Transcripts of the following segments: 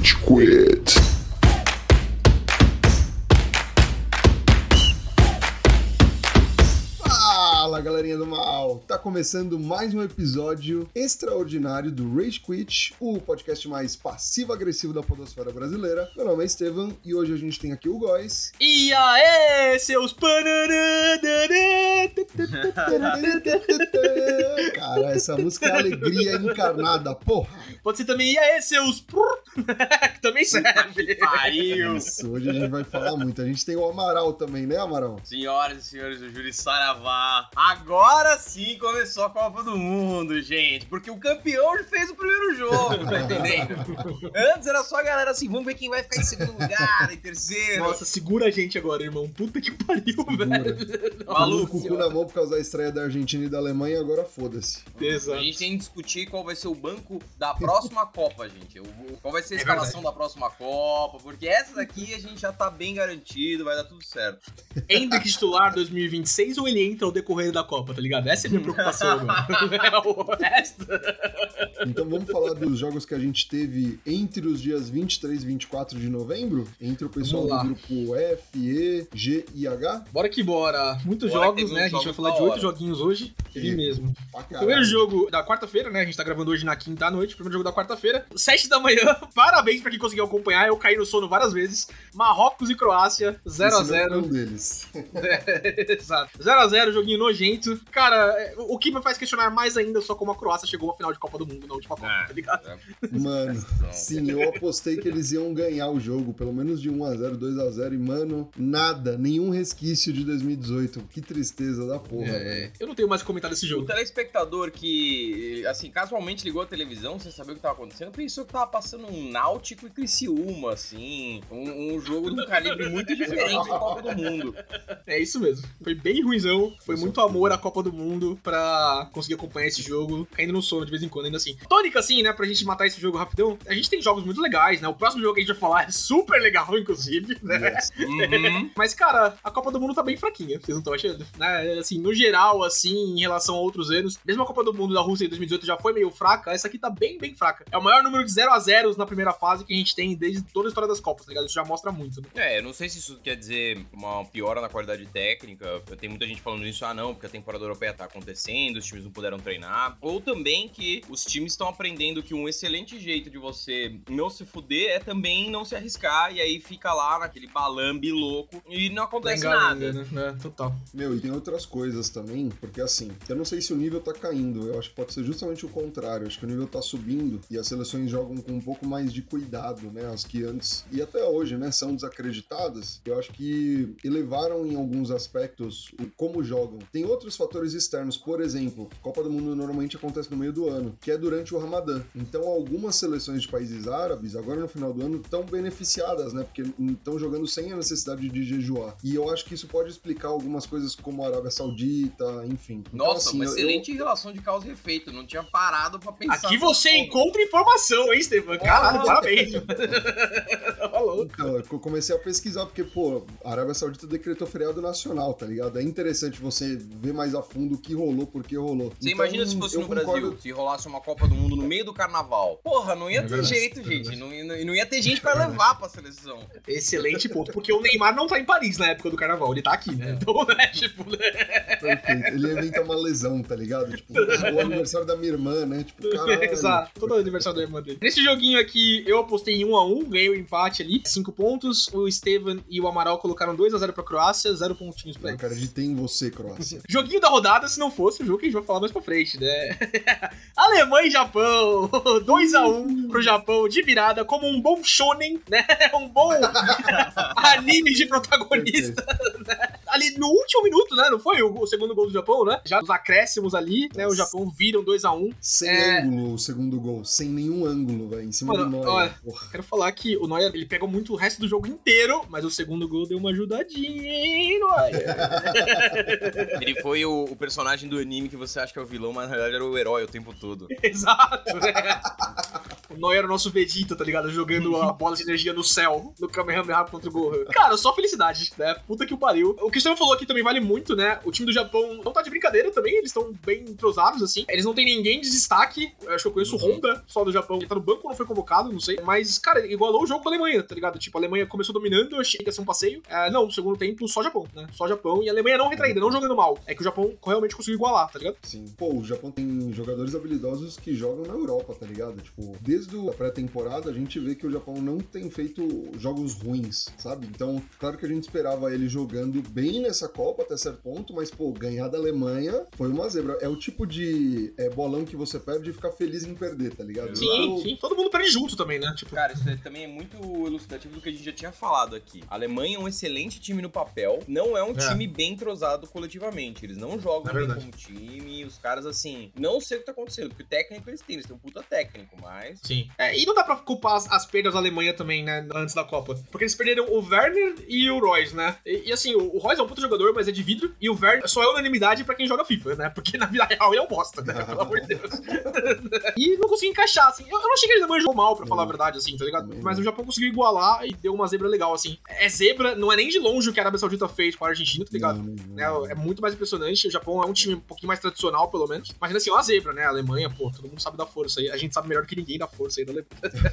Rage Quit. Galerinha do mal! Tá começando mais um episódio extraordinário do Rage Quit, o podcast mais passivo-agressivo da podosfera brasileira. Meu nome é Estevam e hoje a gente tem aqui o Góis. E aê, seus Cara, essa música é alegria encarnada, porra! Pode ser também, e aê, seus que também serve. Pariu! Isso, hoje a gente vai falar muito. A gente tem o Amaral também, né, Amaral? Senhoras e senhores do Júri Saravá, agora sim começou a Copa do Mundo, gente. Porque o campeão fez o primeiro jogo, tá entendendo? Antes era só a galera assim, vamos ver quem vai ficar em segundo lugar, em terceiro. Nossa, segura a gente agora, irmão. Puta que pariu, velho. Maluco, com o cu na mão por causa da estreia da Argentina e da Alemanha, agora foda-se. A Exato. gente tem que discutir qual vai ser o banco da próxima Copa, gente. Qual vai ser a É escalação da próxima Copa, porque essa daqui a gente já tá bem garantido, vai dar tudo certo. Hendrick titular 2026 ou ele entra ao decorrer da Copa, tá ligado? Essa é a minha preocupação, velho. o resto. Então vamos falar dos jogos que a gente teve entre os dias 23 e 24 de novembro? Entre o pessoal do grupo F, E, G e H? Bora que bora. Muitos Bora jogos, né? A gente vai falar de oito joguinhos hoje. Sim. Ele mesmo. Primeiro jogo da quarta-feira, né? A gente tá gravando hoje na quinta à noite. Primeiro jogo da quarta-feira. Sete da manhã. Parabéns pra quem conseguiu acompanhar. Eu caí no sono várias vezes. Marrocos e Croácia. 0x0. Esse não é um deles. É, Exato. 0x0, joguinho nojento. Cara, é, o que me faz questionar mais ainda só como a Croácia chegou à final de Copa do Mundo na última Copa, É. tá ligado? Mano, sim, eu apostei que eles iam ganhar o jogo, pelo menos de 1x0, 2x0, e mano, nada, nenhum resquício de 2018. Que tristeza da porra, É, velho. eu não tenho mais o que comentar desse O jogo. telespectador que, assim, casualmente ligou a televisão sem saber o que tava acontecendo, pensou que tava passando um Náutico e Criciúma, assim. Um, um jogo de um calibre muito diferente da Copa do Mundo. É isso mesmo. Foi bem ruizão. Foi Isso muito é amor à Copa do Mundo pra conseguir acompanhar esse jogo, caindo no sono de vez em quando, ainda assim. Tônica, assim, né, pra gente matar esse jogo rapidão, a gente tem jogos muito legais, né? O próximo jogo que a gente vai falar é super legal, inclusive, né? Yes. Uhum. Mas, cara, a Copa do Mundo tá bem fraquinha, vocês não estão achando? Né? Assim, no geral, assim, em relação a outros anos, mesmo a Copa do Mundo da Rússia em 2018 já foi meio fraca, essa aqui tá bem, bem fraca. É o maior número de 0 a 0 na primeira fase que a gente tem desde toda a história das Copas, tá ligado? Isso já mostra muito, né? É, eu não sei se isso quer dizer uma piora na qualidade técnica. Tem muita gente falando isso, ah não, porque a temporada europeia tá acontecendo, os times não puderam treinar. Ou também que os times estão aprendendo que um excelente jeito de você não se fuder é também não se arriscar, e aí fica lá naquele balambe louco e não acontece nada. né? É, total. Meu, e tem outras coisas também, porque assim, eu não sei se o nível tá caindo, eu acho que pode ser justamente o contrário, eu acho que o nível tá subindo e as seleções jogam com um pouco mais de cuidado, né? As que antes, e até hoje, né, são desacreditadas, eu acho que elevaram em alguns aspectos o como jogam. Tem outros fatores externos, por exemplo, Copa do Mundo normalmente acontece no meio do ano, que é durante o Ramadã. Então algumas seleções de países árabes, agora no final do ano, estão beneficiadas, né? Porque estão jogando sem a necessidade de jejuar. E eu acho que isso pode explicar algumas coisas como a Arábia Saudita, enfim. Então, Nossa, assim, uma eu- excelente relação de causa e efeito. Não tinha parado pra pensar. Aqui você encontra informação, hein, Stefan? Caralho, Ah. parabéns. Falou. Então, eu comecei a pesquisar, porque, pô, a Arábia Saudita decretou feriado nacional, tá ligado? É interessante você ver mais a fundo o que rolou, por que rolou. Você Então, imagina se fosse eu no concordo- Brasil, se rolasse uma Copa do Mundo no meio do carnaval. Porra, não ia É ter verdade, jeito, é gente. Não, ia- não ia ter gente pra levar pra seleção. Excelente ponto. Porque o Neymar não tá em Paris na época do carnaval, ele tá aqui, né? Então, né, tipo, né? Perfeito. Ele ia inventar uma lesão, tá ligado? Tipo, o aniversário da minha irmã, né? Tipo, caralho. Exato. Todo aniversário da irmã dele. Nesse joguinho aqui, eu apostei em 1 a 1 ganhei o empate ali, 5 pontos. O Estevan e o Amaral colocaram 2 a 0 pra Croácia, 0 pontinhos pra Eu eles. acreditei em você, Croácia. Joguinho da rodada, se não fosse o jogo que a gente vai falar mais pra frente, né? Alemanha e Japão, 2x1 pro Japão de virada, como um bom shonen, né? Um bom anime de protagonista. Ali no último minuto, né? Não foi o, o segundo gol do Japão, né? Já os acréscimos ali, né? O Japão viram 2x1. Sem É. ângulo o segundo gol. Sem nenhum ângulo, velho. Em cima Mano, do Neuer. olha, Porra. Quero falar que o Neuer, ele pegou muito o resto do jogo inteiro, mas o segundo gol deu uma ajudadinha, hein, Neuer? Ele foi o, o personagem do anime que você acha que é o vilão, mas na realidade era o herói o tempo todo. Exato, né? O Noé era o nosso Vegeta, tá ligado? Jogando a bola de energia no céu, no Kamehameha contra o Gohan. Cara, só felicidade, né? Puta que o pariu. O que o Cristiano falou aqui também vale muito, né? O time do Japão não tá de brincadeira também, eles estão bem entrosados, assim. Eles não tem ninguém de destaque. Eu acho que eu conheço o Honda, só do Japão. Ele tá no banco ou não foi convocado, não sei. Mas, cara, igualou o jogo com a Alemanha, tá ligado? Tipo, a Alemanha começou dominando, eu achei que ia ser um passeio. É, não, no segundo tempo, só Japão, né? Só Japão. E a Alemanha não retraída, não jogando mal. É que o Japão realmente conseguiu igualar, tá ligado? Sim. Pô, o Japão tem jogadores habilidosos que jogam na Europa, tá ligado? Tipo, desde a pré-temporada a gente vê que o Japão não tem feito jogos ruins, sabe? Então, claro que a gente esperava ele jogando bem nessa Copa até certo ponto, mas, pô, ganhar da Alemanha foi uma zebra. É o tipo de é, bolão que você perde e ficar feliz em perder, tá ligado? Sim, sim. Todo mundo perde junto também, né? Tipo... Cara, isso também é muito elucidativo do que a gente já tinha falado aqui. A Alemanha é um excelente time no papel, não é um É. time bem entrosado coletivamente. Eles não jogam É bem como time, os caras, assim, não sei o que tá acontecendo, porque o técnico eles têm, eles têm um puta técnico, mas. Sim. É, e não dá pra culpar as, as perdas da Alemanha também, né, antes da Copa. Porque eles perderam o Werner e o Royce, né? E, e, assim, o, o Royce é um puto jogador, mas é de vidro. E o Werner só é unanimidade pra quem joga FIFA, né? Porque na vida real ele é um bosta, né? Pelo amor de Deus. e não consegui encaixar, assim. Eu, eu não achei que ele Alemanha jogou mal, pra falar a verdade, assim, tá ligado? Mas o Japão conseguiu igualar e deu uma zebra legal, assim. É zebra, não é nem de longe o que a Arábia Saudita fez com a Argentina, tá ligado? Né, não, é muito mais impressionante. O Japão é um time um pouquinho mais tradicional, pelo menos. Mas ainda assim, é uma zebra, né? A Alemanha, pô, todo mundo sabe da força aí. A gente sabe melhor que ninguém da força aí da Alemanha.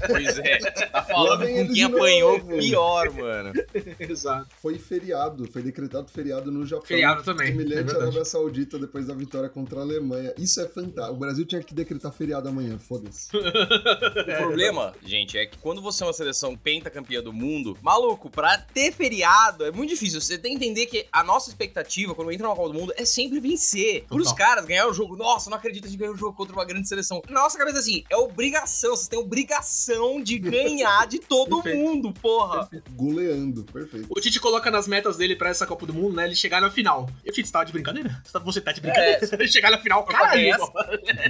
Pois é, tá falando com quem apanhou novo. pior, mano. Exato. Foi feriado, foi decretado feriado no Japão. Feriado também, é Semelhante à verdade. Arábia Saudita depois da vitória contra a Alemanha. Isso é fantástico. O Brasil tinha que decretar feriado amanhã, foda-se. O problema, gente, é que quando você é uma seleção pentacampeã do mundo, maluco, pra ter feriado é muito difícil. Você tem que entender que a nossa expectativa quando entra na Copa do Mundo é sempre vencer. Por os Total. caras ganhar o jogo. Nossa, não acredito que a gente ganhou o jogo contra uma grande seleção. Na nossa cabeça, assim, é obrigação. Vocês têm obrigação de ganhar de todo Perfeito. mundo, porra. Goleando, perfeito. O Tite coloca nas metas dele pra essa Copa do Mundo, né? Ele chegar na final. E o Tite, você tava de brincadeira? Você tá de brincadeira? Ele chegar na final, caralho. essa.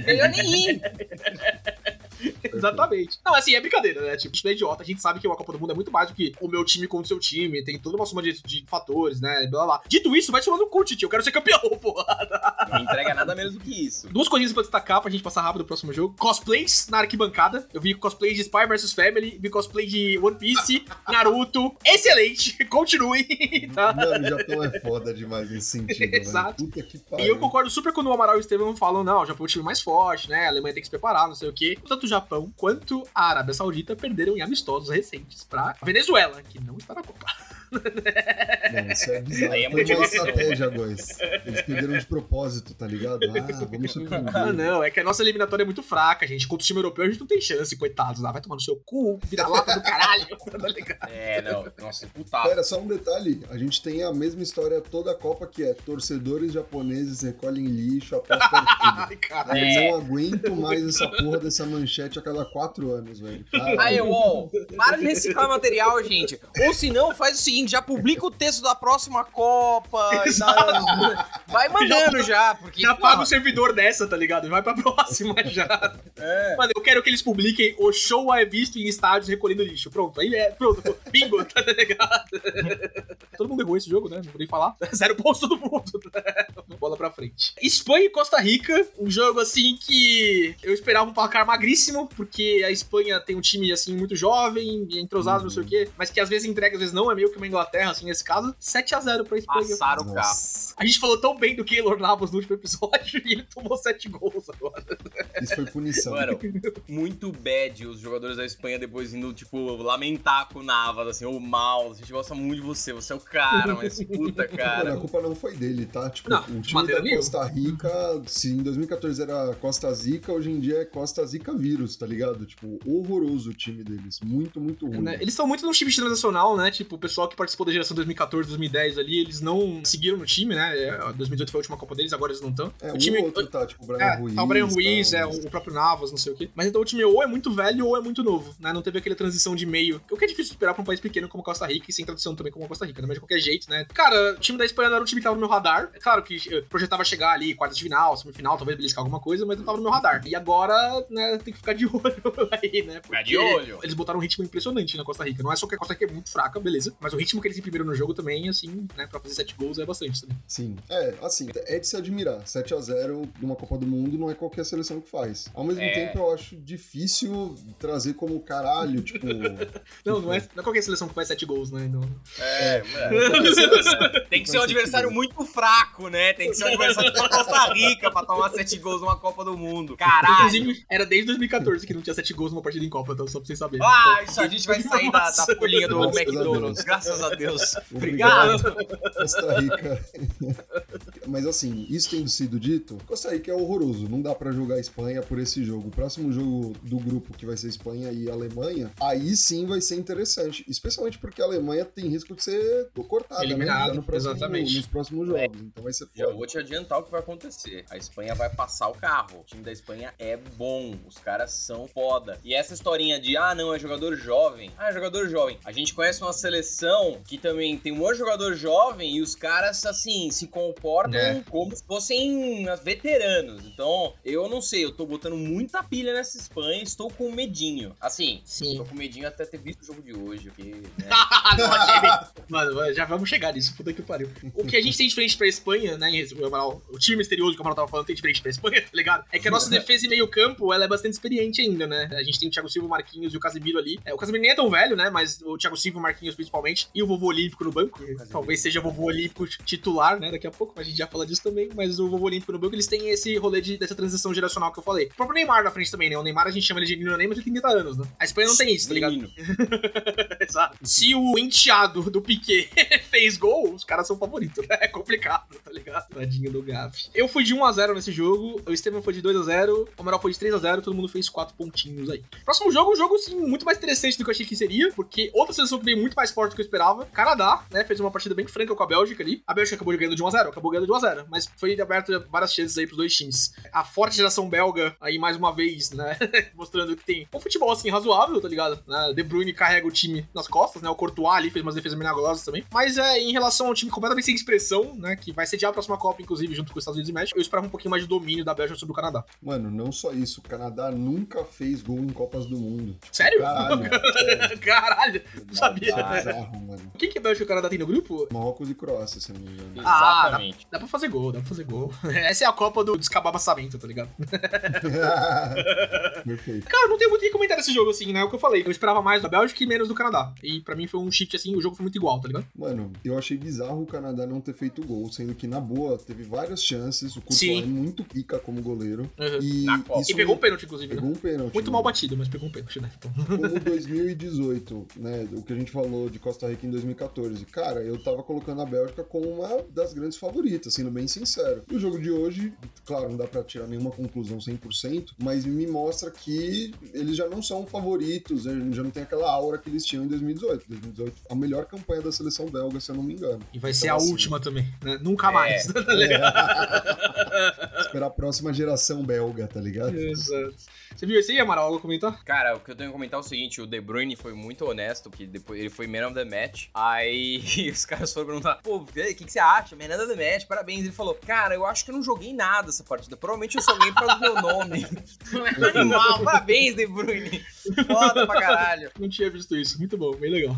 Melhor nem ir. Exatamente. Não, assim, é brincadeira, né? Tipo, isso é idiota. A gente sabe que uma Copa do Mundo é muito mais do que o meu time contra o seu time. Tem toda uma soma de, de fatores, né? Blá, blá. Dito isso, vai chamando no cu, Tite. Eu quero ser campeão, porra. Não entrega nada menos do que isso. Duas coisinhas pra destacar pra gente passar rápido pro próximo jogo. Cosplays na arquibancada. Eu vi cosplay de Spy vs Family, vi cosplay de One Piece, Naruto. Excelente! Continue, tá? Mano, o Japão é foda demais nesse sentido, velho. Exato. Puta que E pariu. eu concordo super quando o Amaral e o Estevam falam, não, o Japão é o time mais forte, né? A Alemanha tem que se preparar, não sei o quê. Tanto o Japão quanto a Arábia Saudita perderam em amistosos recentes pra Venezuela, que não está na Copa. Não, isso é bizarro. Aí é Foi muito uma estratégia. Eles perderam de propósito, tá ligado? Ah, vamos surpreender. Ah, não, é que a nossa eliminatória é muito fraca, gente. Contra o time europeu a gente não tem chance, coitados. Ah, vai tomar no seu cu, vira lata do caralho, tá ligado? É, não. Nossa, puta. Pera, só um detalhe. A gente tem a mesma história toda a Copa, que é torcedores japoneses recolhem lixo após partida. Ai, caralho. Eu É. não aguento mais essa porra dessa manchete a cada quatro anos, velho. Caralho. Aí, UOL, para de reciclar material, gente. Ou se não, faz o seguinte, já publica o texto da próxima Copa. e dá- Vai mandando já, porque... Já paga o servidor dessa, tá ligado? Vai pra próxima já. É. Mano, eu quero que eles publiquem o show é visto em estádios recolhendo lixo. Pronto, aí é. Pronto, bingo, tá ligado? todo mundo errou esse jogo, né? Não vou nem falar. Zero pontos todo mundo. Bola pra frente. Espanha e Costa Rica, um jogo assim que eu esperava um placar magríssimo, porque a Espanha tem um time assim muito jovem, entrosado, não sei o quê, mas que às vezes entrega, às vezes não, é meio que uma Inglaterra, assim, nesse caso. 7x0 pra Espanha. Passaram o carro. A gente falou tão bem do Keylor Navas no último episódio e ele tomou 7 gols agora. isso foi punição. Mano, muito bad os jogadores da Espanha depois indo, tipo, lamentar com o Navas, assim, ô mal, a gente gosta muito de você, você é o cara, mas puta, Mano, a cara. culpa não foi dele, tá? Tipo, Não, o time da. Costa Rica, se em 2014 era Costa Zica, hoje em dia é Costa Zica vírus, tá ligado? Tipo, horroroso o time deles. Muito, muito ruim. Né? Eles estão muito no time transacional, né? Tipo, o pessoal que participou da geração 2014, 2010 ali, eles não seguiram no time, né? É, 2018 foi a última Copa deles, agora eles não estão. É, o time. ou outro tá, tipo, o Brian É, Ruiz. tá o Brian Ruiz, tal, é, mas- o próprio Navas, não sei o quê. Mas então o time ou é muito velho ou é muito novo, né? Não teve aquela transição de meio. O que é difícil esperar pra um país pequeno como Costa Rica e sem tradição também como Costa Rica, né? Mas de qualquer jeito, né? Cara, o time da Espanha não era um time que tava no meu radar. É claro que eu projetava chegar ali, quarta de final, semifinal, talvez beliscar alguma coisa, mas não tava no meu radar. E agora, né, tem que ficar de olho aí, né? Ficar de olho. Eles botaram um ritmo impressionante na Costa Rica. Não é só que a Costa Rica é muito fraca, beleza. Mas o ritmo ritmo que eles imprimiram no jogo também, assim, né, pra fazer 7 gols é bastante também. Sim. É, assim, é de se admirar. 7 a 0 numa Copa do Mundo não é qualquer seleção que faz. Ao mesmo É. tempo, eu acho difícil trazer como caralho, tipo. Não, não é, não é qualquer seleção que faz 7 gols, né? Não. É, mano. Tem que ser um adversário muito fraco, né? Tem que ser um adversário tipo a Costa Rica pra tomar sete gols numa Copa do Mundo. Caralho. Inclusive, era desde 2014 que não tinha 7 gols numa partida em Copa, então só pra vocês saberem. Ah, isso a gente vai sair da, da folhinha do Graças a McDonald's. Graças a Deus. Obrigado. Obrigado. Costa Rica. Mas assim, isso tendo sido dito, Costa Rica é horroroso. Não dá pra jogar a Espanha por esse jogo. O próximo jogo do grupo, que vai ser Espanha e Alemanha, aí sim vai ser interessante. Especialmente porque a Alemanha tem risco de ser cortada, né? Eliminada, Já no próximo- exatamente. nos próximos jogos. Então vai ser Já foda. vou te adiantar o que vai acontecer. A Espanha vai passar o carro. O time da Espanha é bom. Os caras são foda. E essa historinha de, ah, não, é jogador jovem. Ah, é jogador jovem. A gente conhece uma seleção que também tem um monte de jogador jovem e os caras, assim, se comportam É. como se fossem veteranos. Então, eu não sei, eu tô botando muita pilha nessa Espanha. Estou com medinho. Assim, Sim. tô com medinho até ter visto o jogo de hoje, porque, né? Não achei bem. Mano, já vamos chegar nisso, puta que pariu. O que a gente tem diferente pra Espanha, né? em resumo, O time misterioso que o Amaral tava falando tem diferente pra Espanha, tá ligado? É que a nossa defesa e meio-campo, ela é bastante experiente ainda, né? A gente tem o Thiago Silva, o Marquinhos e o Casemiro ali. É, o Casemiro nem é tão velho, né? Mas o Thiago Silva, o Marquinhos principalmente, e o vovô olímpico no banco. Talvez seja o vovô olímpico titular, né? Daqui a pouco, mas a gente já fala disso também. Mas o vovô olímpico no banco, eles têm esse rolê de, dessa transição geracional que eu falei. O próprio Neymar na frente também, né? O Neymar a gente chama ele de menino Neymar, mas ele tem 30 anos, né? A Espanha não tem isso, tá ligado? Exato. Se o enteado do Piquet fez gol, os caras são favoritos, né? É complicado, tá ligado? Tadinho do Gavi. Eu fui de 1x0 nesse jogo, o Estevam foi de 2x0, o Amaral foi de 3x0, todo mundo fez 4 pontinhos aí. Próximo jogo, um jogo, sim, muito mais interessante do que eu achei que seria, porque outra seleção que veio muito mais forte do que eu esperava, Canadá, né? Fez uma partida bem franca com a Bélgica ali. A Bélgica acabou ganhando de 1x0, acabou ganhando de 1x0, mas foi aberto várias chances aí pros dois times. A forte geração belga, aí mais uma vez, né? Mostrando que tem um futebol assim razoável, tá ligado? Né? De Bruyne carrega o time nas costas, né? O Courtois ali fez umas defesas milagrosas também. Mas é em relação ao time completamente sem expressão, né? Que vai sediar a próxima Copa, inclusive, junto com os Estados Unidos e México, eu esperava um pouquinho mais de domínio da Bélgica sobre o Canadá. Mano, não só isso. O Canadá nunca fez gol em Copas do Mundo. Sério? Caralho. Caralho! Não sabia. bizarro, mano. O que, a Bélgica e o Canadá tem no grupo? Marrocos e Croácia, se não me engano. Ah, Exatamente. Dá pra fazer gol, dá pra fazer gol. Essa é a Copa do descabaçamento, tá ligado? Perfeito. Cara, não tem muito o que comentar desse jogo, assim, né? É o que eu falei. Eu esperava mais da Bélgica e menos do Canadá. E pra mim foi um shift, assim, o jogo foi muito igual, tá ligado? Mano, eu achei bizarro o Canadá não ter feito gol, sendo que, na boa, teve várias chances. O Courtois é muito pica como goleiro. Uhum. E, E pegou um pênalti, inclusive. né? pegou um pênalti. Muito né? mal batido, mas pegou um pênalti, né? Então... Como 2018, né? O que a gente falou de Costa Rica em 2014. Cara, eu tava colocando a Bélgica como uma das grandes favoritas, sendo bem sincero. E o jogo de hoje, claro, não dá pra tirar nenhuma conclusão 100%, mas me mostra que eles já não são favoritos, né, já não tem aquela aura que eles tinham em 2018. 2018, a melhor campanha da seleção belga, se eu não me engano. E vai ser Então, a assim, última também, né? Nunca mais. tá É. Esperar a próxima geração belga, tá ligado? Exato. Você viu esse aí, Amaral? Algo a comentar? Cara, o que eu tenho que comentar é o seguinte: o De Bruyne foi muito honesto, que depois ele foi man of the match. Aí os caras foram perguntar: pô, o que, que, você acha? Man of the match, parabéns. Ele falou: cara, eu acho que eu não joguei nada essa partida. Provavelmente eu por causa do meu nome. Animal, parabéns, De Bruyne. Foda pra caralho. Não tinha visto isso. Muito bom, bem legal.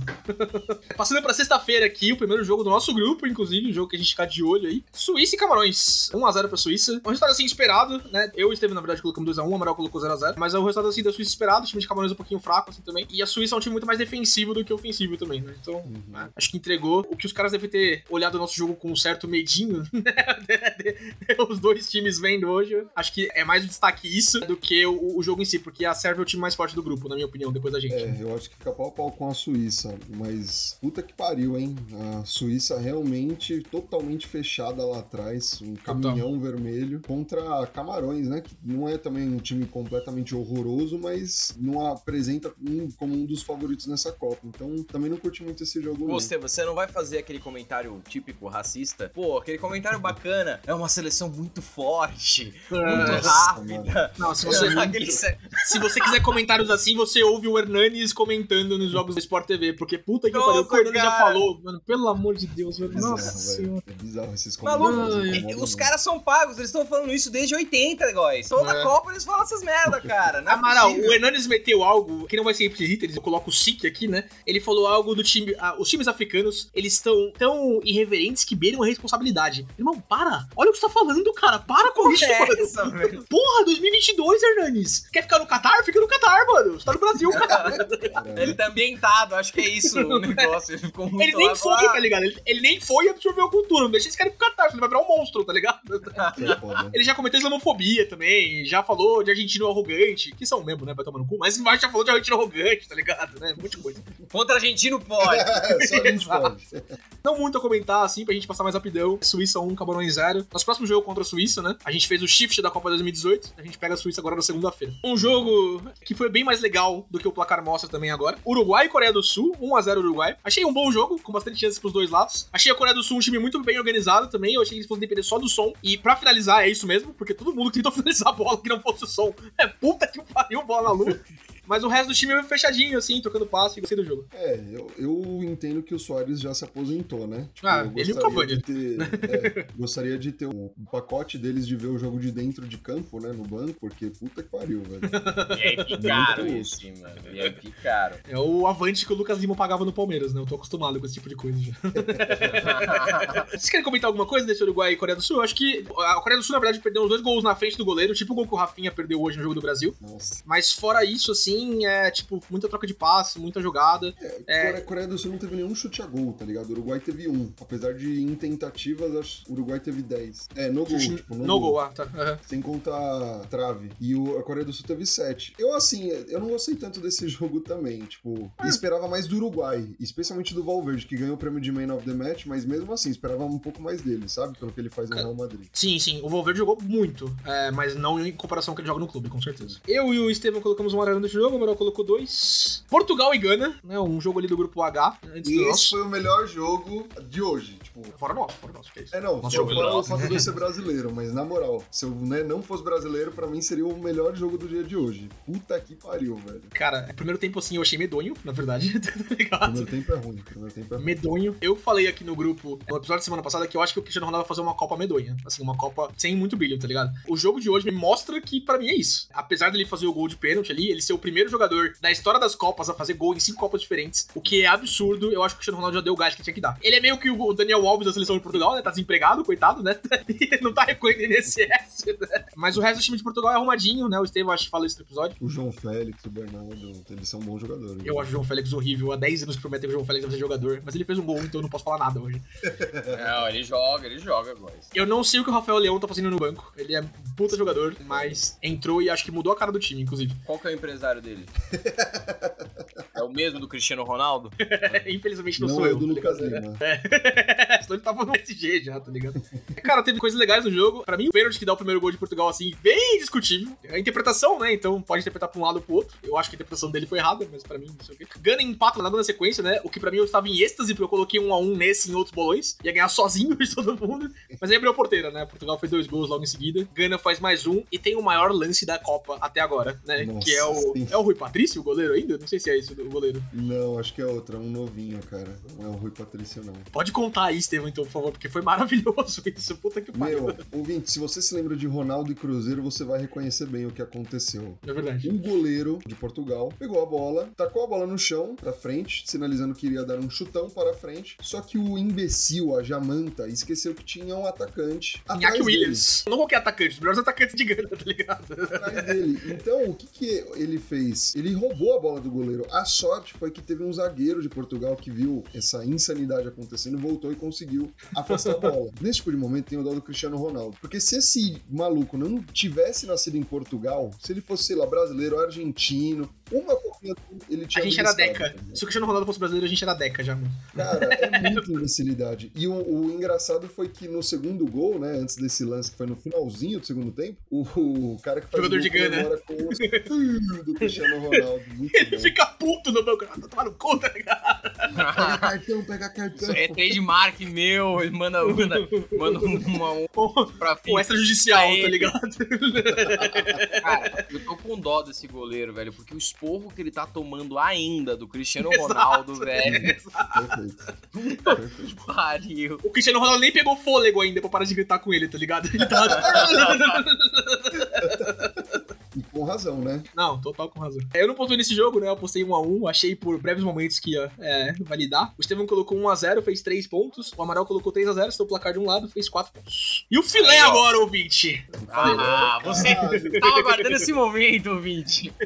Passando pra sexta-feira aqui, o primeiro jogo do nosso grupo, inclusive, um jogo que a gente fica de olho aí. Suíça e Camarões. 1x0 pra Suíça. Um resultado assim esperado, né? Eu e o Estevam, na verdade, colocamos 2x1, o Amaral colocou 0x0. Mas é um resultado assim da Suíça esperado, o time de Camarões um pouquinho fraco assim também. E a Suíça é um time muito mais defensivo do que ofensivo também, né? Então, né, acho que entregou. O que os caras devem ter olhado o nosso jogo com um certo medinho, né? Os dois times vendo hoje. Acho que é mais o destaque isso do que o, o jogo em si, porque a Sérvia é o time mais forte do grupo, na minha opinião, depois da gente. É, eu acho que fica pau a pau com a Suíça, mas puta que pariu, hein? A Suíça realmente totalmente fechada lá atrás, um caminhão vermelho contra Camarões, né? Que não é também um time completamente horroroso, mas não apresenta um, como um dos favoritos nessa Copa. Então também não curti muito esse jogo. não. Você, você não vai fazer aquele comentário típico racista? Pô, aquele comentário bacana. É uma seleção muito forte, muito Nossa, rápida. Não, se você, Aquele se- você quiser comentários assim, você ouve o Hernanes comentando nos jogos Sport TV, porque puta que pariu, o Fernando já falou, mano, pelo amor de Deus, Nossa senhora. É bizarro esses Maluco, comentários, Ai, incomodam os muito. caras são pagos, eles estão falando isso desde 80, guys. Toda É. Copa eles falam essas merda, cara. Não é Amaral, o Hernanes meteu algo que não vai ser ipsis eu coloco o SIC aqui, né? Ele falou algo do time. ah, os times africanos, eles estão tão irreverentes que beiram a responsabilidade. Irmão, para! Olha o que você tá falando, cara! Para com isso, é mano! essa, velho? Porra, 2022, Hernanes! Quer ficar no Catar? Fica no Catar, mano! Você tá no Brasil, cara! Ele tá ambientado, acho que é isso o negócio. Ele ficou muito Ele nem lá, foi, ah, tá ligado? Ele, ele nem foi e absorveu a cultura. Não deixa esse cara ir pro Catar, senão ele vai virar um monstro, tá ligado? É. Ele já cometeu islamofobia também, já falou de argentino arrogante, que são mesmo, né? Vai tomar no cu, mas embaixo já falou de argentino arrogante, tá ligado? Né? Muita coisa. Contra argentino pode. É, só a gente pode. Não muito a comentar, assim, pra gente passar mais rapidão. Suíça 1, Camarões 0. Nosso próximo jogo contra a Suíça, né? A gente fez o shift da Copa 2018. A gente pega a Suíça agora na segunda-feira. Um jogo que foi bem mais legal do que o placar mostra também agora. Uruguai e Coreia do Sul, 1x0 Uruguai. Achei um bom jogo, com bastante chances pros dois lados. Achei a Coreia do Sul um time muito bem organizado também. Eu achei que eles fossem depender só do som. E pra finalizar, é isso mesmo, porque todo mundo tentou finalizar a bola que não fosse o som. É puta que pariu, bola lua. Mas o resto do time é fechadinho, assim, trocando passe e gostei do jogo. É, eu, eu entendo que o Soares já se aposentou, né? Tipo, Ah, eu ele e gostaria Cavani. de ter, é, gostaria de ter o pacote deles de ver o jogo de dentro de campo, né? No banco, porque puta que pariu, velho. VIP caro isso, hein, mano. VIP caro. É o avante que o Lucas Lima pagava no Palmeiras, né? Eu tô acostumado com esse tipo de coisa já. Vocês querem comentar alguma coisa desse Uruguai e Coreia do Sul? Eu acho que a Coreia do Sul, na verdade, perdeu uns dois gols na frente do goleiro, tipo o gol que o Rafinha perdeu hoje no jogo do Brasil. Nossa. Mas fora isso, assim, é tipo, muita troca de passe, muita jogada. É. Coreia, Coreia do Sul não teve nenhum chute a gol, tá ligado? O Uruguai teve um. Apesar de em tentativas, acho que o Uruguai teve 10. É, no gol, tipo, no, no gol, ah, tá. Aham. Sem contar a trave. E o, a Coreia do Sul teve 7. Eu, assim, eu não gostei tanto desse jogo também. Tipo, Ah. esperava mais do Uruguai. Especialmente do Valverde, que ganhou o prêmio de Man of the Match, mas mesmo assim, esperava um pouco mais dele, sabe? Pelo que ele faz no Cara, Real Madrid. Sim, sim, o Valverde jogou muito, é, mas não em comparação com o que ele joga no clube, com certeza. Eu e o Estevam colocamos um arara nesse jogo, o Amaral colocou dois. Portugal e Gana, né? Um jogo ali do grupo H, antes E do esse foi o melhor jogo de hoje. Tipo, Fora nosso, fora nosso, que é isso. É, não, Nosso fora, jogo fora o fato de eu ser brasileiro, mas na moral, se eu né, não fosse brasileiro, pra mim seria o melhor jogo do dia de hoje. Puta que pariu, velho. Cara, primeiro tempo assim eu achei medonho, na verdade, tá ligado? Primeiro tempo é ruim, primeiro tempo é ruim. Medonho. Eu falei aqui no grupo, no episódio da semana passada, que eu acho que o Cristiano Ronaldo vai fazer uma Copa medonha. Assim, uma Copa sem muito brilho, tá ligado? O jogo de hoje me mostra que pra mim é isso. Apesar dele fazer o gol de pênalti ali, ele ser o primeiro jogador da história das Copas a fazer gol em cinco Copas diferentes, o que é absurdo, eu acho que o Cristiano Ronaldo já deu o gás que tinha que dar. Ele é meio que o Daniel Alves da seleção de Portugal, né? Tá desempregado, coitado, né? Não tá recolhendo INSS, né? Mas o resto do time de Portugal é arrumadinho, né? O Estevão acho que fala isso no episódio. O João Félix, o Bernardo, eles são bons jogadores. Eu acho o João Félix horrível. Há 10 anos que prometem que o João Félix vai ser jogador. Mas ele fez um gol, então eu não posso falar nada hoje. Não, ele joga, ele joga, guys. Eu não sei o que o Rafael Leão tá fazendo no banco. Ele é um puta jogador, mas entrou e acho que mudou a cara do time, inclusive. Qual que é o empresário dele? é o mesmo do Cristiano Ronaldo? Infelizmente não, Não sou é eu. o do Lucas? Lima. Senão ele tava no SG já, tá ligado? Cara, teve coisas legais no jogo. Pra mim, o pênalti que dá o primeiro gol de Portugal, assim, bem discutível. É a interpretação, né? Então pode interpretar pra um lado ou pro outro. Eu acho que a interpretação dele foi errada, mas pra mim, não sei o quê. Gana empata logo na sequência, né? O que pra mim eu estava em êxtase, porque eu coloquei um a um nesse e em outros bolões. Ia ganhar sozinho de todo mundo. Mas aí abriu a porteira, né? Portugal fez dois gols logo em seguida. Gana faz mais um e tem o maior lance da Copa até agora, né? Nossa, que é o. sim. É o Rui Patrício, o goleiro ainda? Não sei se é esse o goleiro. Não, acho que é outra, um novinho, cara. Não é o Rui Patrício, não. Pode contar aí, Estevam, então, por favor, porque foi maravilhoso isso. Puta que pariu. Meu, ouvinte, se você se lembra de Ronaldo e Cruzeiro, você vai reconhecer bem o que aconteceu. É verdade. Um goleiro de Portugal pegou a bola, tacou a bola no chão, pra frente, sinalizando que iria dar um chutão para frente. Só que o imbecil, a Jamanta, esqueceu que tinha um atacante Iñaki dele. Williams. Não qualquer atacante, os melhores atacantes de Gana, tá ligado? atrás dele. Então, o que, que ele fez? Ele roubou a bola do goleiro. A sorte foi que teve um zagueiro de Portugal que viu essa insanidade acontecendo, voltou e conseguiu afastar a bola. Nesse tipo de momento tem o dó do Cristiano Ronaldo. Porque se esse maluco não tivesse nascido em Portugal, se ele fosse, sei lá, brasileiro, argentino, uma copinha ele A tinha gente era Deca. tá ligado? Se o Cristiano Ronaldo fosse brasileiro, a gente era Deca já, mano. Cara, é muita imbecilidade. E o, o engraçado foi que no segundo gol, né, antes desse lance que foi no finalzinho do segundo tempo, o, o cara que faz Jogador o de gol Gana. comemora com o do Cristiano Ronaldo. Ele bom. fica puto no banco. Ah, Tomar no cu, tá ligado? Pega cartão, pega cartão. Isso é trademark meu, ele manda, manda, manda uma, um pra extrajudicial, tá ligado? Cara, eu tô com dó desse goleiro, velho, porque o esporro que ele tá tomando ainda do Cristiano Exato. Ronaldo, velho. Perfeito. Perfeito. Pariu. O Cristiano Ronaldo nem pegou fôlego ainda pra parar de gritar com ele, tá ligado? Ele tá... E com razão, né? Não, total com razão. Eu não pontuei nesse jogo, né? Eu postei 1x1, achei por breves momentos que ia é, validar. O Estevão colocou 1x0, fez 3 pontos. O Amaral colocou 3x0, seu placar de um lado, fez 4 pontos. E o filé Aí, agora, ouvinte? Ah, você tava aguardando esse momento, ouvinte.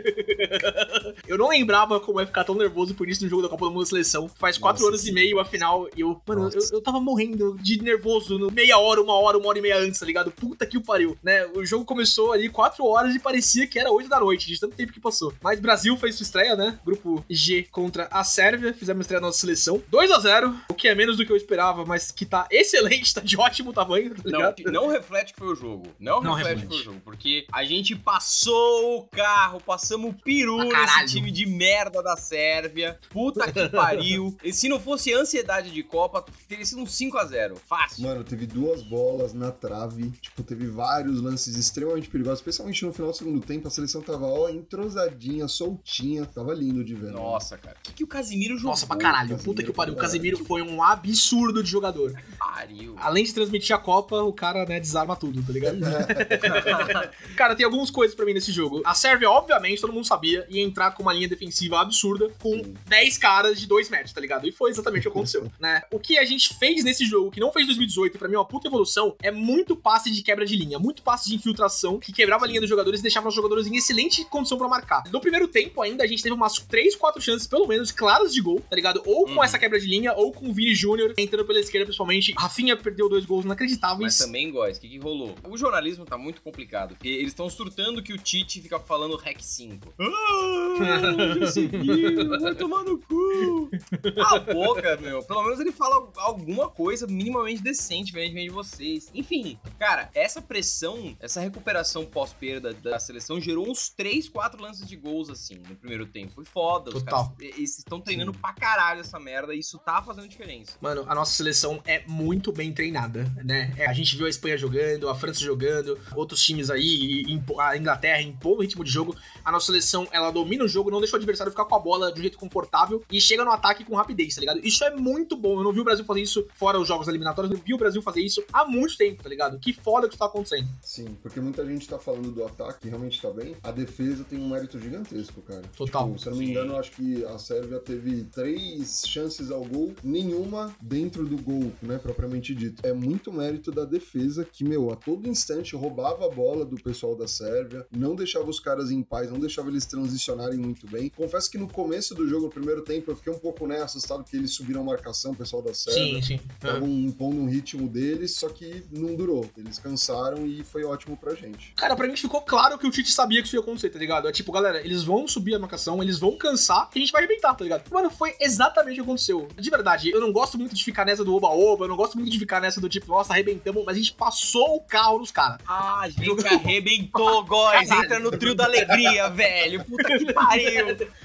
Eu não lembrava como é ficar tão nervoso por isso no jogo da Copa do Mundo da Seleção. Faz 4 Nossa, horas sim. e meio, afinal, e eu, mano, eu, eu tava morrendo de nervoso no meia hora, uma hora, uma hora e meia antes, tá ligado? Puta que o pariu, né? O jogo começou ali 4 horas e parecia que era 8 da noite, de tanto tempo que passou. Mas Brasil fez sua estreia, né? Grupo G contra a Sérvia, fizemos estreia da nossa seleção. 2 a 0 o que é menos do que eu esperava, mas que tá excelente, tá de ótimo tamanho, tá Não, ligado? que- não reflete que foi o jogo. Não, Não reflete, reflete. que foi o jogo. Porque a gente passou o carro, passamos o peru Ah, caralho. Time de merda da Sérvia. Puta que pariu. E se não fosse ansiedade de Copa, teria sido um 5x0. Fácil. Mano, teve duas bolas na trave. Tipo, teve vários lances extremamente perigosos. Especialmente no final do segundo tempo. A seleção tava, ó, entrosadinha, soltinha. Tava lindo de ver. né? Nossa, cara. O que, que o Casimiro jogou? Nossa, pra caralho, puta que pariu. O. Casemiro foi um absurdo de jogador. Pariu. Além de transmitir a Copa, o cara, né, desarma tudo, tá ligado? cara, tem algumas coisas pra mim nesse jogo. A Sérvia, obviamente, todo mundo sabia, ia entrar com uma linha defensiva absurda, com Sim. 10 caras de 2 metros, tá ligado? E foi exatamente o que aconteceu, né? O que a gente fez nesse jogo, que não fez em 2018, e pra mim é uma puta evolução, é muito passe de quebra de linha, muito passe de infiltração, que quebrava a linha dos jogadores e deixava os jogadores em excelente condição pra marcar. No primeiro tempo ainda, a gente teve umas 3, 4 chances, pelo menos, claras de gol, tá ligado? Ou com Uhum. essa quebra de linha, ou com o Vini Júnior entrando pela esquerda, principalmente. Rafinha perdeu dois gols inacreditáveis. Mas também, Góis, o que, que rolou? O jornalismo tá muito complicado. Eles estão surtando que o Tite fica falando REC 5. Ah, conseguiu, vai tomar no cu. Cala a boca, meu. Pelo menos ele fala alguma coisa minimamente decente, diferentemente de vocês. Enfim, cara, essa pressão, essa recuperação pós-perda da seleção gerou uns 3, 4 lances de gols, assim, no primeiro tempo. Foi foda. Os Total. caras eles estão treinando pra caralho essa merda e isso tá fazendo diferença. Mano, a nossa seleção é muito bem treinada, né? É, a gente viu a Espanha jogando, a França jogando, outros times aí, a Inglaterra impondo o ritmo de jogo. A nossa seleção, ela domina o jogo, não deixa o adversário ficar com a bola de um jeito confortável e chega no ataque com rapidez, tá ligado? Isso é muito bom. Eu não vi o Brasil fazer isso fora os jogos eliminatórios, eu não vi o Brasil fazer isso há muito tempo, tá ligado? Que foda que isso tá acontecendo. Sim, porque muita gente tá falando do ataque, realmente tá bem. A defesa tem um mérito gigantesco, cara. Total. Tipo, se eu não me engano, eu acho que a Sérvia teve três chances ao gol, nenhuma dentro do gol, né, propriamente dito. É muito mérito da defesa que, meu, a todo instante roubava a bola do pessoal da Sérvia, não deixava os caras em paz, não deixava eles transicionarem muito bem. Confesso que no começo do jogo, no primeiro tempo, eu fiquei um pouco, né, assustado porque eles subiram a marcação, o pessoal da Sérvia. sim. Estavam impondo um ritmo deles, só que não durou. Eles cansaram e foi ótimo pra gente. Cara, pra mim ficou claro que o Tite sabia que isso ia acontecer, tá ligado? É tipo, galera, eles vão subir a marcação, eles vão cansar e a gente vai arrebentar, tá ligado? Mano, foi exatamente o que aconteceu. De verdade, eu não gosto muito de ficar nessa do oba-oba, eu não gosto muito de ficar nessa do tipo, nossa, arrebentamos, mas a gente passou o carro nos caras. Ah, a gente arrebentou, góis. Entra no trio da alegria, velho. Puta que pariu.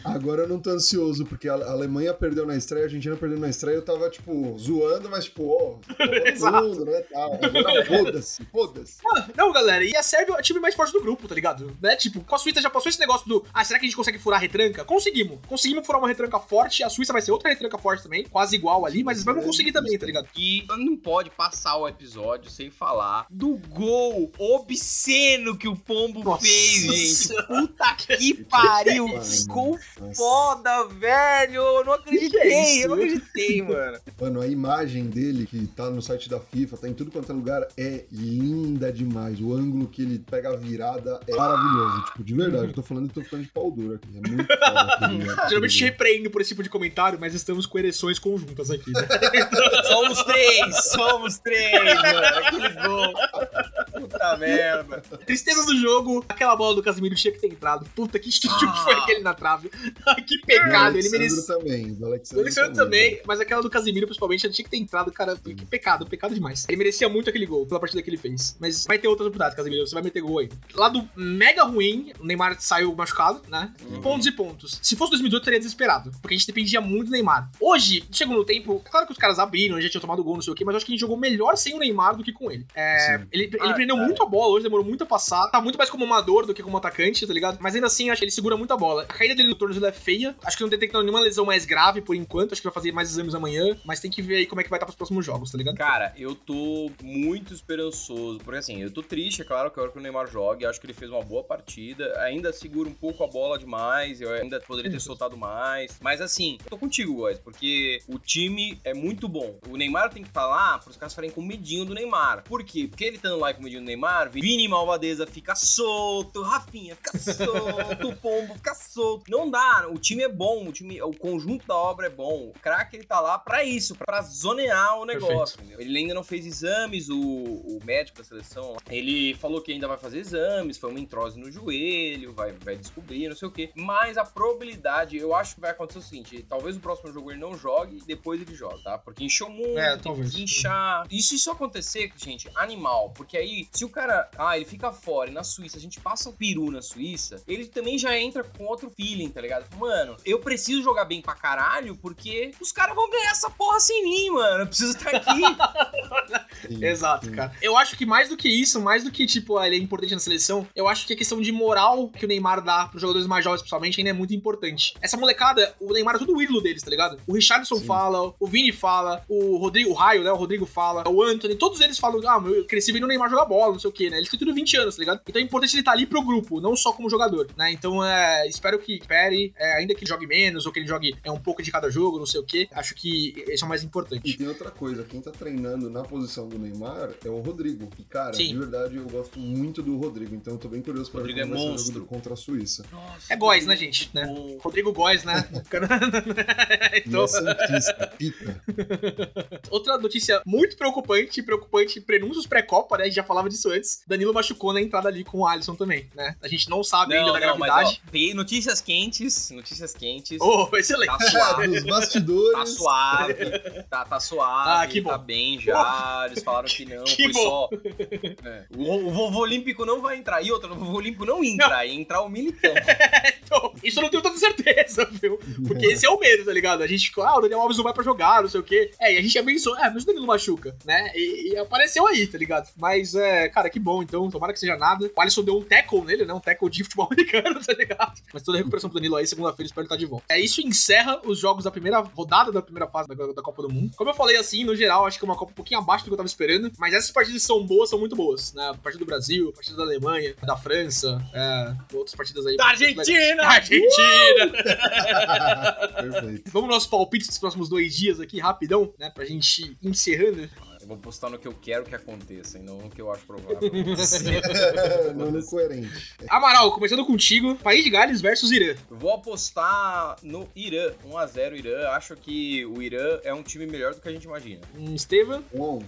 Agora eu não tô ansioso, porque a Alemanha perdeu na estreia, a Argentina perdeu na estreia, eu tava, tipo, zoando, mas, tipo, ó, todo mundo, né, tal. Agora foda-se, foda-se. Não, galera, e a Sérvia é o time mais forte do grupo, tá ligado? Né? Tipo, com a Suíça já passou esse negócio do, ah, será que a gente consegue furar a retranca? Conseguimos. Conseguimos furar uma retranca forte, a Suíça vai ser outra retranca forte também, quase igual ali, mas vamos conseguir também, tá ligado? E não pode passar o episódio sem falar do gol obsceno que o Pombo Nossa fez, gente. Puta que pariu. Mano, Ficou nossa. foda, velho. Eu não acreditei. Que que é isso? eu não acreditei, mano. Mano, a imagem dele, que tá no site da FIFA, tá em tudo quanto é lugar, é linda demais. O ângulo que ele pega a virada é maravilhoso. Tipo, de verdade, eu tô falando e tô ficando de pau duro aqui. É muito foda. Geralmente te repreendo por esse tipo de comentário, mas estamos com ereções conjuntas aqui, né? Somos três. Somos três, mano. Aquele gol. Puta merda. Tristeza do jogo, aquela bola do Casemiro tinha que ter entrado. Puta, que chute Ah. que foi aquele na trave. que Do pecado, ele merecia. também. Do Alexandre, Alexandre também, mas aquela do Casemiro, principalmente, ela tinha que ter entrado, cara. Que pecado, pecado demais. Ele merecia muito aquele gol pela partida que ele fez. Mas vai ter outras oportunidades, Casemiro. Você vai meter gol aí. Lado mega ruim, o Neymar saiu machucado, né? Uhum. Pontos e pontos. Se fosse 2018, eu teria desesperado. Porque a gente dependia muito do Neymar. Hoje, no segundo tempo, é claro que os caras abriram, já tinha tomado gol, não sei o quê, mas eu acho que a gente jogou melhor sem o Neymar do que com ele. É, Sim. ele ele Ah, prendeu cara. muito a bola hoje, demorou muito a passar. Tá muito mais como amador do que como atacante, tá ligado? Mas ainda assim, acho que ele segura muito a bola. A caída dele no tornozelo é feia. Acho que não detectando nenhuma lesão mais grave por enquanto. Acho que vai fazer mais exames amanhã. Mas tem que ver aí como é que vai estar pros próximos jogos, tá ligado? Cara, eu tô muito esperançoso. Porque assim, eu tô triste, é claro, que eu quero que o Neymar jogue. Acho que ele fez uma boa partida. Ainda segura um pouco a bola demais. Eu ainda poderia ter soltado mais. Mas assim, eu tô contigo, guys, porque o time é muito bom. O Neymar tem que falar pros caras ficarem com medinho do Neymar. Por quê? Porque ele estando lá com medinho do Neymar, Vini Malvadeza fica solto, Rafinha fica solto, o Pombo fica solto. Não dá, o time é bom, o time, o conjunto da obra é bom. O craque ele tá lá pra isso, pra zonear o negócio. Ele ainda não fez exames, o, o médico da seleção, ele falou que ainda vai fazer exames, foi uma entrose no joelho, vai, vai descobrir, não sei o quê. Mas a probabilidade, eu acho que vai acontecer o seguinte: talvez o próximo jogo ele não jogue e depois ele joga, tá? Porque inchou muito, É, tem que inchar. Isso isso acontecer, gente, animal. Porque aí, se o cara, ah, ele fica fora e na Suíça, a gente passa o peru na Suíça, ele também já entra com outro feeling, tá ligado? Mano, eu preciso jogar bem pra caralho, porque os caras vão ganhar essa porra sem mim, mano. Eu preciso estar aqui. Sim, Exato, sim. cara. Eu acho que mais do que isso, mais do que, tipo, ah, ele é importante na seleção, eu acho que a questão de moral que o Neymar dá pros jogadores mais jovens, principalmente, ainda é muito importante. Essa molecada, o Neymar é tudo o ídolo deles, tá ligado? O Richardson Sim. fala, o Vini fala, o Rodrigo, o Raio, né? O Rodrigo fala, o Anthony, todos eles falam, ah, meu, eu cresci vendo o Neymar jogar bola, não sei o quê, né? Eles têm tudo 20 anos, tá ligado? Então é importante ele estar ali pro grupo, não só como jogador, né? Então, é, espero que espere, é, ainda que ele jogue menos, ou que ele jogue é, um pouco de cada jogo, não sei o quê, acho que esse é o mais E importante. tem outra coisa, quem tá treinando na posição do Neymar é o Rodrigo. E, cara, Sim. de verdade, eu gosto muito do Rodrigo, então eu tô bem curioso pra Rodrigo ver é como vai ser o jogo contra a Suíça. É Góis, né, gente? Né? Bom. Rodrigo Góes, né? E então, é Santista, pita. outra notícia muito preocupante, preocupante, prenúncios pré-copa, né? A gente já falava disso antes. Danilo machucou na entrada ali com o Alisson também, né? A gente não sabe ainda da mas, gravidade. ó, peguei notícias quentes, notícias quentes. Oh, excelente. Tá suave. dos bastidores. Tá suave, tá, tá suave, Ah, que bom. tá bem já. Eles falaram que não, Que foi bom. só. É. O, o vovô olímpico não vai entrar. E outra, o vovô olímpico não entra, ia entrar o militão. Então, isso eu não tenho tanta certeza, viu? Porque esse é o medo, tá ligado? A gente ficou, ah, o Daniel Alves não vai pra jogar, não sei o quê. É, e a gente já pensou, é, mas o Danilo machuca, né? E, e apareceu aí, tá ligado? Mas, é, cara, que bom, então, tomara que seja nada. O Alisson deu um tackle nele, né? Um tackle de futebol americano, tá ligado? Mas toda a recuperação pro Danilo aí, segunda-feira, espero estar de volta. É, isso encerra os jogos da primeira rodada da primeira fase da, da Copa do Mundo. Como eu falei, assim, no geral, acho que é uma Copa um pouquinho abaixo do que eu tava esperando, mas essas partidas são boas, são muito boas, né? A partida do Brasil, a partida da Alemanha, da França, é, outras partidas aí. Da Argentina! Argentina! Perfeito. Vamos nos nossos palpites dos próximos dois dias aqui, rapidão, né? Pra gente ir encerrando. Vou postar no que eu quero que aconteça e não no que eu acho provável. não, não coerente. Amaral, começando contigo. País de Gales versus Irã. Vou apostar no Irã, 1x0 Irã. Acho que o Irã é um time melhor do que a gente imagina. Um, Estevam,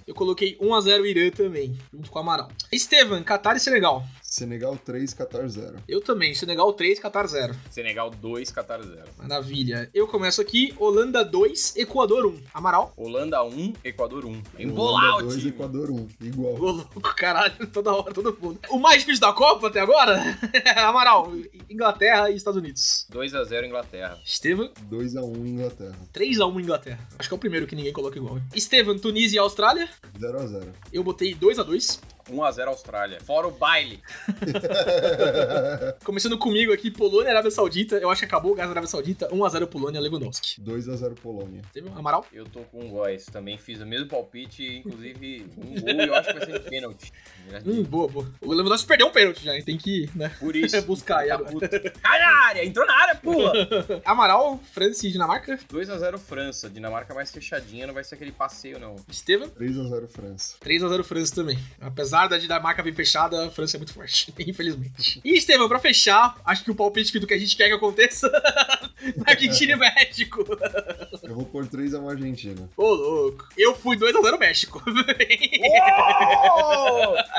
eu coloquei 1x0 Irã também, junto com o Amaral. Estevam, Catar e Senegal. Senegal 3, Qatar 0. Eu também, Senegal 3, Catar 0. Senegal 2, Qatar 0. Maravilha. Eu começo aqui, Holanda 2, Equador 1. Amaral? Holanda 1, Equador 1. Embolar o 2, time. Equador 1. Igual. Ô, louco, caralho, toda hora, todo mundo. O mais difícil da Copa até agora? Amaral, Inglaterra e Estados Unidos. 2x0 Inglaterra. Estevam, 2x1 Inglaterra. 3x1 Inglaterra. Acho que é o primeiro que ninguém coloca igual. hein? Estevam, Tunísia e Austrália. 0x0. Eu botei 2x2. 1x0 Austrália. Fora o baile. Começando comigo aqui, Polônia e Arábia Saudita. Eu acho que acabou o gás da Arábia Saudita. 1x0 Polônia, Lewandowski. 2x0 Polônia. Teve um Amaral? Eu tô com o Góis. Também fiz o mesmo palpite, inclusive um gol e eu acho que vai ser de pênalti. Hum, boa, boa. O Lewandowski perdeu um pênalti já, hein? Tem que, né? Por isso. Buscar aí Tá. Cai na área, entrou na área, pula. Amaral, França e Dinamarca. 2x0 França. Dinamarca mais fechadinha, não vai ser aquele passeio, não. Estevam. 3x0 França. 3x0 França também. Apesar Apesar da Dinamarca vir fechada, a França é muito forte, infelizmente. E, Estevam, pra fechar, acho que o palpite do que a gente quer que aconteça Argentina e México. Eu vou pôr 3 a Argentina. Ô, louco. Eu fui 2 a 0 México.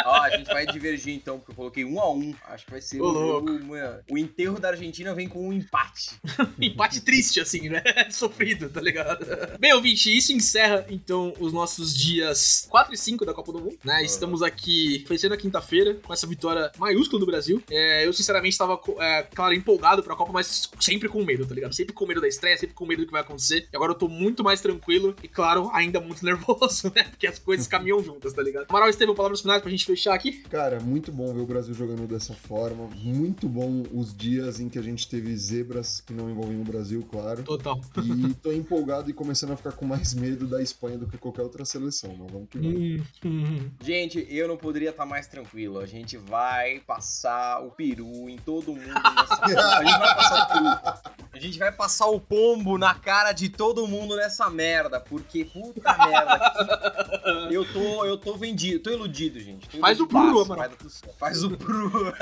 Ó, a gente vai divergir então, porque eu coloquei 1 a 1 Acho que vai ser Ô, um louco. jogo. O enterro da Argentina vem com um empate. Empate triste, assim, né? Sofrido, tá ligado? Bem, ouvinte, isso encerra, então, os nossos dias 4 e 5 da Copa do Mundo, né? Estamos aqui fechando a quinta-feira com essa vitória maiúscula do Brasil. É, eu, sinceramente, estava, é, claro, empolgado pra Copa, mas sempre com medo, tá ligado? Sempre com medo da estreia, sempre com medo do que vai acontecer. E agora eu tô muito mais tranquilo e, claro, ainda muito nervoso, né? Porque as coisas caminham juntas, tá ligado? Amaral Estevam, palavras finais pra gente fechar aqui? Cara, muito bom ver o Brasil jogando dessa forma. Muito bom os dias em que a gente teve zebras que não envolviam o Brasil, claro. Total. E tô empolgado e começando a ficar com mais medo da Espanha do que qualquer outra seleção. Mas vamos que vamos. Hum, hum. Gente, eu não poderia estar mais tranquilo. A gente vai passar o peru em todo mundo nessa. A gente vai passar o peru. A gente vai passar o pombo na cara de todo mundo nessa merda. Porque, puta merda. Eu tô, eu tô vendido, tô iludido, gente. Tô Faz o iludidaço, pru, vai dar tudo certo. Faz o pru.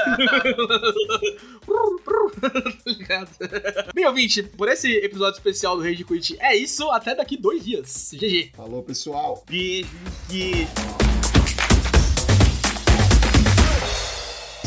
Tá ligado? Bem, ouvinte, por esse episódio especial do Rage Quit é isso. Até daqui dois dias. GG. Falou, pessoal! Beijo, beijo.